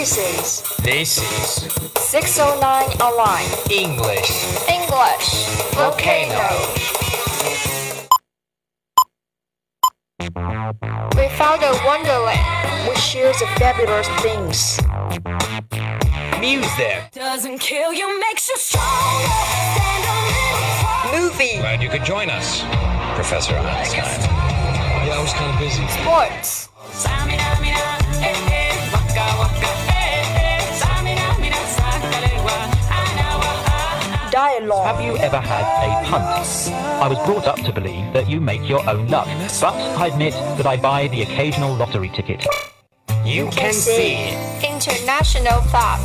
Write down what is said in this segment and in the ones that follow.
This is This is 609 Online English English Volcano. We found a wonderland which shares the fabulous things. Music. Doesn't kill you, makes you stronger. Stand a little Movie, Glad you could join us, Professor Einstein. Yeah, I was kind of busy. sports, dialogue, Have you ever had a punt? I was brought up to believe that you make your own luck, but I admit that I buy the occasional lottery ticket. You can see international thought,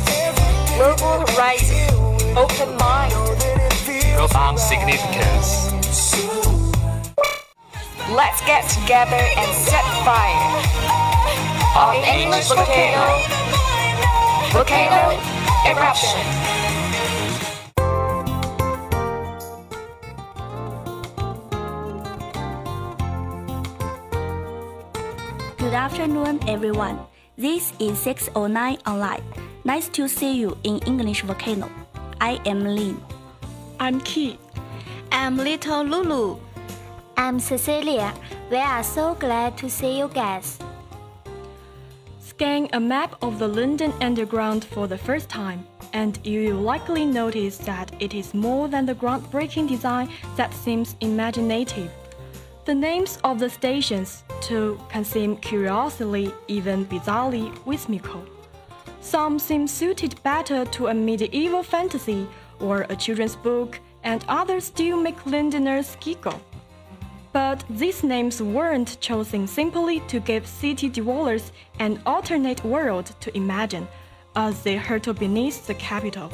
global horizon, open mind. profound significance. Let's get together and set fire. On English volcano, volcano eruption. Good afternoon, everyone. This is 609 Online. Nice to see you in English Volcano. I am Lin. I'm Key. I'm Little Lulu. I'm Cecilia. We are so glad to see you guys. Scan a map of the London Underground for the first time, and you will likely notice that it is more than the groundbreaking design that seems imaginative. The names of the stations, too, can seem curiously, even bizarrely whimsical. Some seem suited better to a medieval fantasy or a children's book, and others still make Londoners giggle. But these names weren't chosen simply to give city dwellers an alternate world to imagine as they hurtle beneath the capital.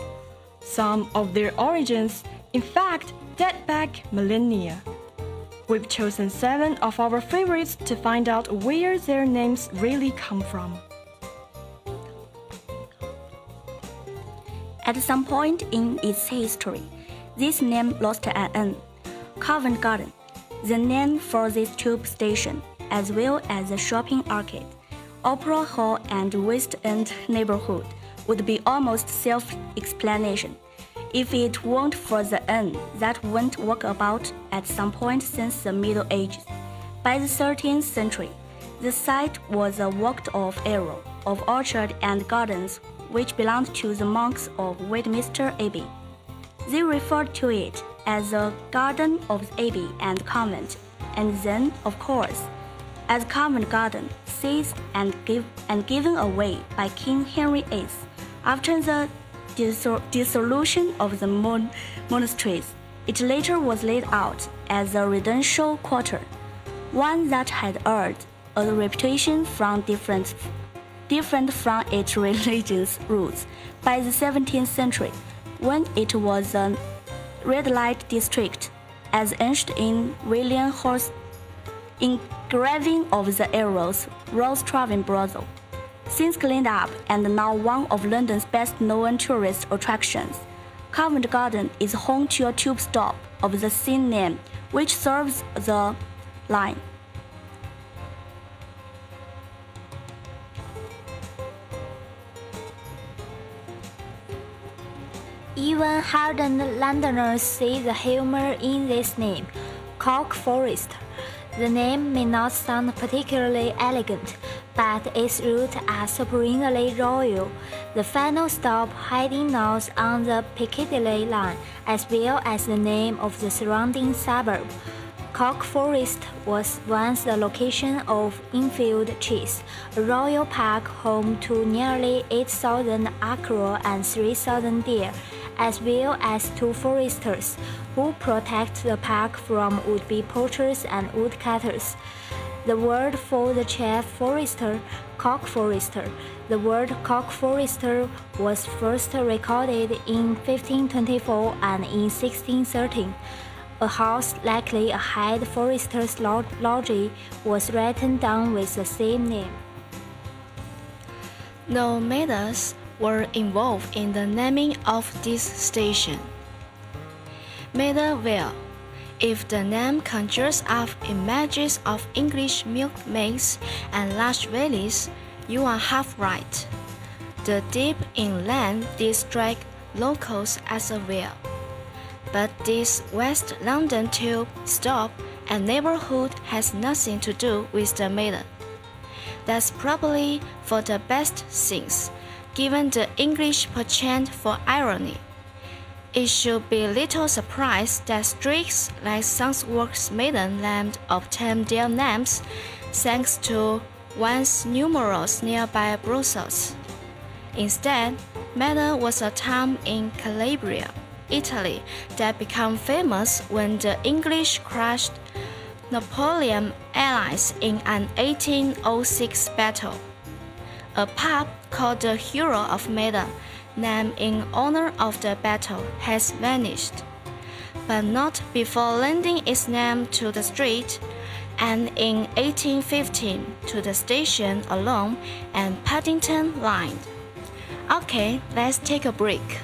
Some of their origins, in fact, date back millennia. We've chosen seven of our favorites to find out where their names really come from. At some point in its history, this name lost an N. Covent Garden, the name for this tube station, as well as the shopping arcade, Opera Hall, and West End neighborhood, would be almost self-explanation. If it weren't for the N that went walkabout at some point since the Middle Ages. By the 13th century, the site was a walked-off area of orchard and gardens which belonged to the monks of Westminster Abbey. They referred to it as the Garden of the Abbey and Convent, and then, of course, as Covent Garden, seized and, give, and given away by King Henry VIII after the dissolution of the mon- monasteries. It later was laid out as a residential quarter, one that had earned a reputation from different different from its religious roots. By the 17th century, when it was a red light district, as etched in William Hogarth's engraving of the arrows, Rose Traveling Brothel. Since cleaned up and now one of London's best known tourist attractions, Covent Garden is home to a tube stop of the same name, which serves the line. Even hardened Londoners see the humor in this name, Cockfosters. The name may not sound particularly elegant, but its roots are supremely royal. The final stop heading north on the Piccadilly line, as well as the name of the surrounding suburb. Cockfosters was once the location of Enfield Chase, a royal park home to nearly 8,000 acro and 3,000 deer, as well as two foresters who protect the park from would-be poachers and woodcutters. The word for the chief forester, cock forester. The word cock forester was first recorded in 1524 and in 1613. A house, likely a head forester's lodge, was written down with the same name. No matters were involved in the naming of this station. Maida Vale. If the name conjures up images of English milkmaids and large valleys, you are half right. The deep inland district locals as a well. But this West London tube stop and neighborhood has nothing to do with the maiden. That's probably for the best things, given the English penchant for irony. It should be little surprise that streets like Southwark's maiden land obtained their names thanks to once numerous nearby Brussels. Instead, Maida was a town in Calabria, Italy, that became famous when the English crushed Napoleon allies in an 1806 battle. A pub called the Hero of Maida, named in honor of the battle, has vanished, but not before lending its name to the street, and in 1815 to the station alone and Paddington Line. Okay, let's take a break.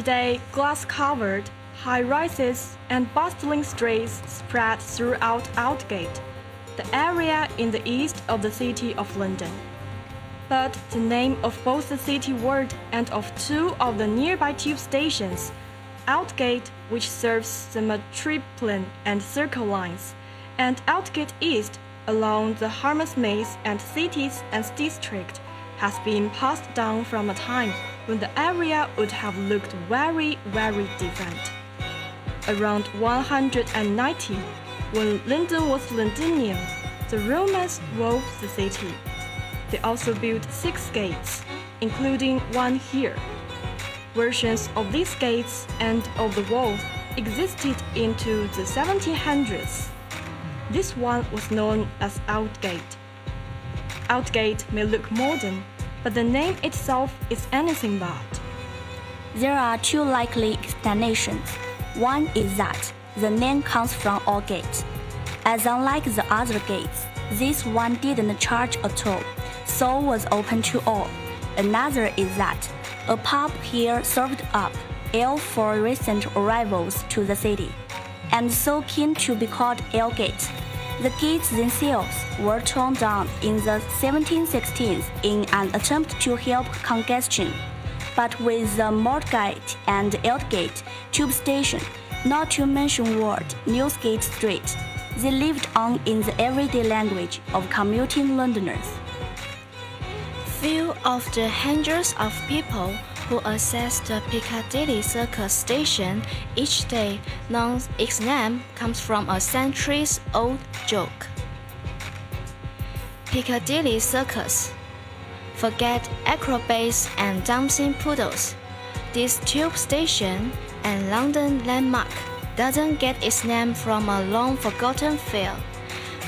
Today, glass covered, high rises, and bustling streets spread throughout Aldgate, the area in the east of the City of London. But the name of both the city ward and of two of the nearby tube stations, Aldgate, which serves the Metropolitan and Circle lines, and Aldgate East along the Hammersmith Maze and Cities and District, has been passed down from a time when the area would have looked very, very different. Around 190, when London was Londinium, the Romans walled the city. They also built six gates, including one here. Versions of these gates and of the wall existed into the 1700s. This one was known as Aldgate. Aldgate may look modern, but the name itself is anything but. There are two likely explanations. One is that the name comes from all gates. As unlike the other gates, this one didn't charge at all, so was open to all. Another is that a pub here served up ale for recent arrivals to the city, and so keen to be called L Gate. The gates themselves were torn down in the 1760s in an attempt to help congestion. But with the Moorgate and Aldgate tube station, not to mention Ward, Newgate Street, they lived on in the everyday language of commuting Londoners. Few of the hundreds of people who access the Piccadilly Circus station each day know its name comes from a centuries old joke. Piccadilly Circus. Forget acrobats and dancing poodles. This tube station and London landmark doesn't get its name from a long forgotten fair,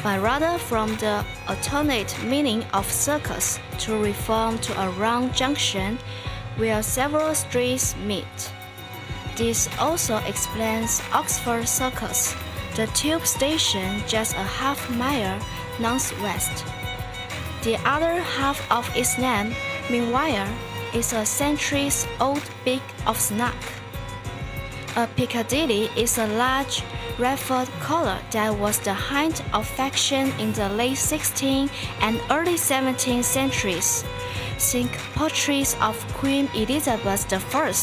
but rather from the alternate meaning of circus to reform to a round junction where several streets meet. This also explains Oxford Circus, the tube station just a half mile northwest. The other half of its name, meanwhile, is a centuries old beak of snack. A Piccadilly is a large, ruffled collar that was the height of fashion in the late 16th and early 17th centuries. Think portraits of Queen Elizabeth I.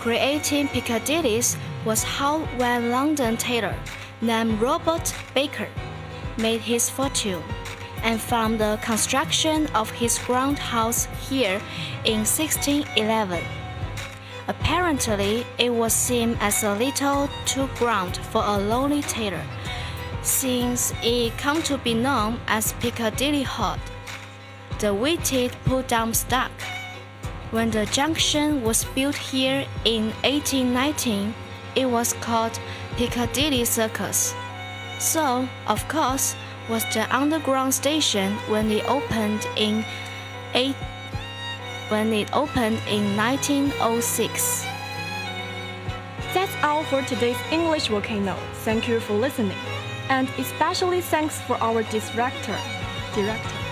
Creating Piccadillys was how one London tailor named Robert Baker made his fortune and from the construction of his ground house here in 1611. Apparently, it was seen as a little too grand for a lonely tailor, since it came to be known as Piccadilly Hall, the weighted pull-down stock. When the junction was built here in 1819, it was called Piccadilly Circus. So, of course, was the underground station when it opened in 8 when it opened in 1906. That's all for today's English volcano. Thank you for listening. And especially thanks for our director. Director.